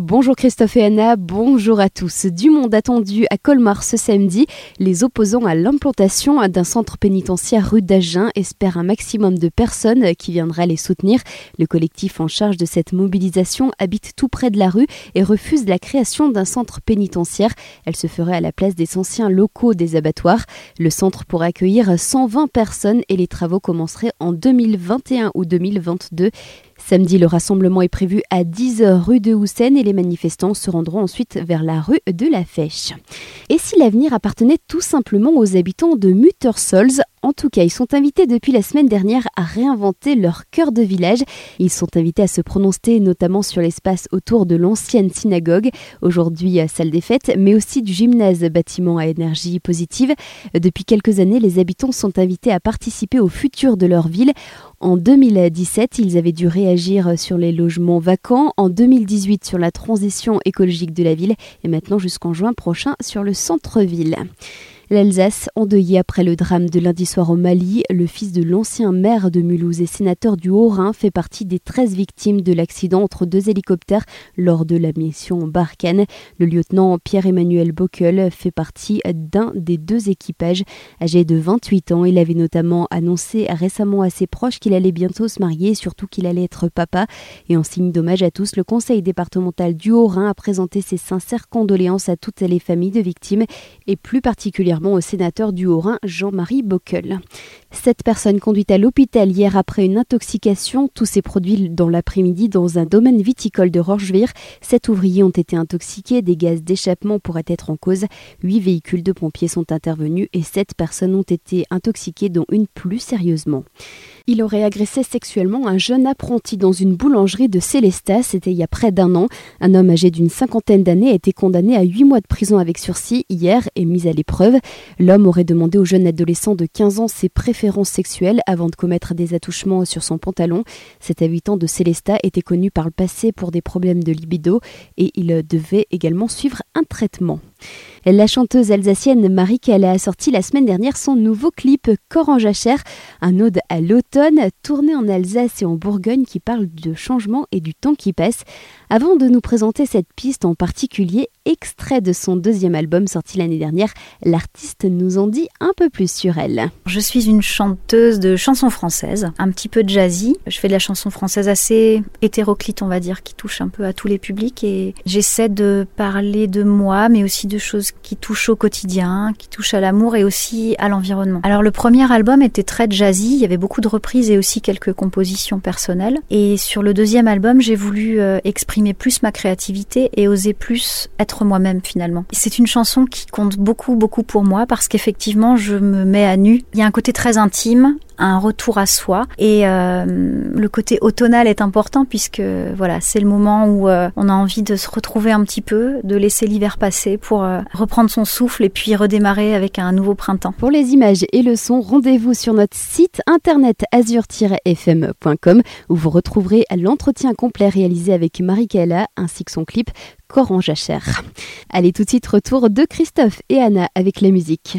Bonjour Christophe et Anna, bonjour à tous. Du monde attendu à Colmar ce samedi, les opposants à l'implantation d'un centre pénitentiaire rue d'Agen espèrent un maximum de personnes qui viendraient les soutenir. Le collectif en charge de cette mobilisation habite tout près de la rue et refuse la création d'un centre pénitentiaire. Elle se ferait à la place des anciens locaux des abattoirs. Le centre pourrait accueillir 120 personnes et les travaux commenceraient en 2021 ou 2022. Samedi, le rassemblement est prévu à 10h rue de Houssen et les manifestants se rendront ensuite vers la rue de la Fèche. Et si l'avenir appartenait tout simplement aux habitants de Muttersols en tout cas, ils sont invités depuis la semaine dernière à réinventer leur cœur de village. Ils sont invités à se prononcer notamment sur l'espace autour de l'ancienne synagogue, aujourd'hui salle des fêtes, mais aussi du gymnase bâtiment à énergie positive. Depuis quelques années, les habitants sont invités à participer au futur de leur ville. En 2017, ils avaient dû réagir sur les logements vacants, en 2018 sur la transition écologique de la ville et maintenant jusqu'en juin prochain sur le centre-ville. L'Alsace, endeuillée après le drame de lundi soir au Mali, le fils de l'ancien maire de Mulhouse et sénateur du Haut-Rhin fait partie des 13 victimes de l'accident entre deux hélicoptères lors de la mission Barkhane. Le lieutenant Pierre-Emmanuel Bockel fait partie d'un des deux équipages. Âgé de 28 ans, il avait notamment annoncé récemment à ses proches qu'il allait bientôt se marier et surtout qu'il allait être papa. Et en signe d'hommage à tous, le conseil départemental du Haut-Rhin a présenté ses sincères condoléances à toutes les familles de victimes et plus particulièrement au sénateur du Haut-Rhin Jean-Marie Bockel. Cette personne conduite à l'hôpital hier après une intoxication, tous ces produits dans l'après-midi dans un domaine viticole de Rochevire. Sept ouvriers ont été intoxiqués, des gaz d'échappement pourraient être en cause. Huit véhicules de pompiers sont intervenus et sept personnes ont été intoxiquées, dont une plus sérieusement. Il aurait agressé sexuellement un jeune apprenti dans une boulangerie de Célestat, c'était il y a près d'un an. Un homme âgé d'une cinquantaine d'années a été condamné à huit mois de prison avec sursis hier et mis à l'épreuve. L'homme aurait demandé au jeune adolescent de 15 ans ses préférences sexuelles avant de commettre des attouchements sur son pantalon. Cet habitant de Célestat était connu par le passé pour des problèmes de libido et il devait également suivre un traitement. La chanteuse alsacienne Marie Kalla a sorti la semaine dernière son nouveau clip Cor en jachère, un ode à l'automne, tourné en Alsace et en Bourgogne qui parle de changement et du temps qui passe. Avant de nous présenter cette piste en particulier, extrait de son deuxième album sorti l'année dernière, l'artiste nous en dit un peu plus sur elle. Je suis une chanteuse de chansons françaises, un petit peu jazzy. Je fais de la chanson française assez hétéroclite, on va dire, qui touche un peu à tous les publics et j'essaie de parler de moi, mais aussi de choses qui touchent au quotidien, qui touchent à l'amour et aussi à l'environnement. Alors le premier album était très jazzy, il y avait beaucoup de reprises et aussi quelques compositions personnelles. Et sur le deuxième album, j'ai voulu euh, exprimer plus ma créativité et oser plus être moi-même finalement. C'est une chanson qui compte beaucoup beaucoup pour moi parce qu'effectivement je me mets à nu. Il y a un côté très intime un retour à soi. Et euh, le côté automnal est important puisque voilà, c'est le moment où euh, on a envie de se retrouver un petit peu, de laisser l'hiver passer pour euh, reprendre son souffle et puis redémarrer avec un nouveau printemps. Pour les images et le son, rendez-vous sur notre site internet azur-fm.com où vous retrouverez l'entretien complet réalisé avec Marie Kella ainsi que son clip Coran Jachère. Allez tout de suite retour de Christophe et Anna avec la musique.